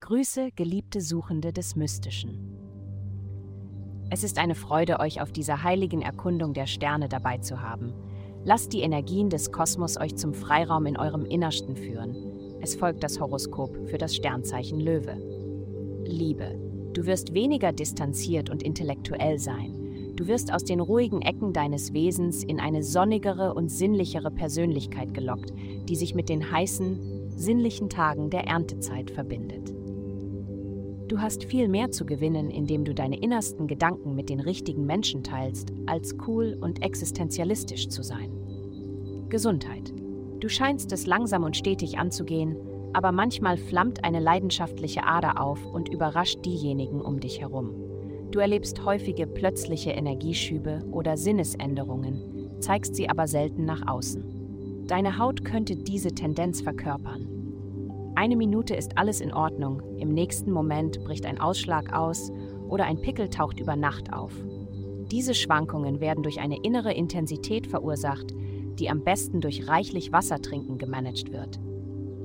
Grüße, geliebte Suchende des Mystischen. Es ist eine Freude, euch auf dieser heiligen Erkundung der Sterne dabei zu haben. Lasst die Energien des Kosmos euch zum Freiraum in eurem Innersten führen. Es folgt das Horoskop für das Sternzeichen Löwe. Liebe. Du wirst weniger distanziert und intellektuell sein. Du wirst aus den ruhigen Ecken deines Wesens in eine sonnigere und sinnlichere Persönlichkeit gelockt, die sich mit den heißen, sinnlichen Tagen der Erntezeit verbindet. Du hast viel mehr zu gewinnen, indem du deine innersten Gedanken mit den richtigen Menschen teilst, als cool und existenzialistisch zu sein. Gesundheit. Du scheinst es langsam und stetig anzugehen, aber manchmal flammt eine leidenschaftliche Ader auf und überrascht diejenigen um dich herum. Du erlebst häufige plötzliche Energieschübe oder Sinnesänderungen, zeigst sie aber selten nach außen. Deine Haut könnte diese Tendenz verkörpern. Eine Minute ist alles in Ordnung, im nächsten Moment bricht ein Ausschlag aus oder ein Pickel taucht über Nacht auf. Diese Schwankungen werden durch eine innere Intensität verursacht, die am besten durch reichlich Wassertrinken gemanagt wird.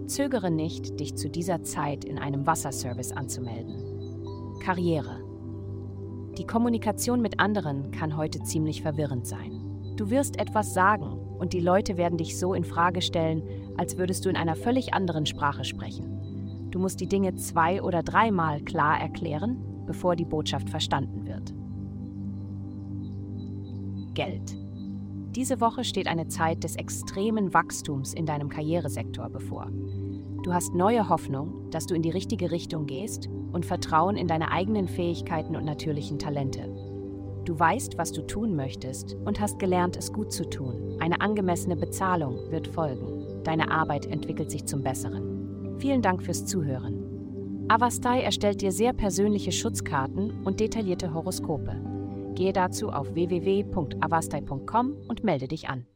Zögere nicht, dich zu dieser Zeit in einem Wasserservice anzumelden. Karriere. Die Kommunikation mit anderen kann heute ziemlich verwirrend sein. Du wirst etwas sagen und die Leute werden dich so in Frage stellen, als würdest du in einer völlig anderen Sprache sprechen. Du musst die Dinge zwei oder dreimal klar erklären, bevor die Botschaft verstanden wird. Geld. Diese Woche steht eine Zeit des extremen Wachstums in deinem Karrieresektor bevor. Du hast neue Hoffnung, dass du in die richtige Richtung gehst und Vertrauen in deine eigenen Fähigkeiten und natürlichen Talente. Du weißt, was du tun möchtest und hast gelernt, es gut zu tun. Eine angemessene Bezahlung wird folgen. Deine Arbeit entwickelt sich zum Besseren. Vielen Dank fürs Zuhören. Avastai erstellt dir sehr persönliche Schutzkarten und detaillierte Horoskope. Gehe dazu auf www.avastai.com und melde dich an.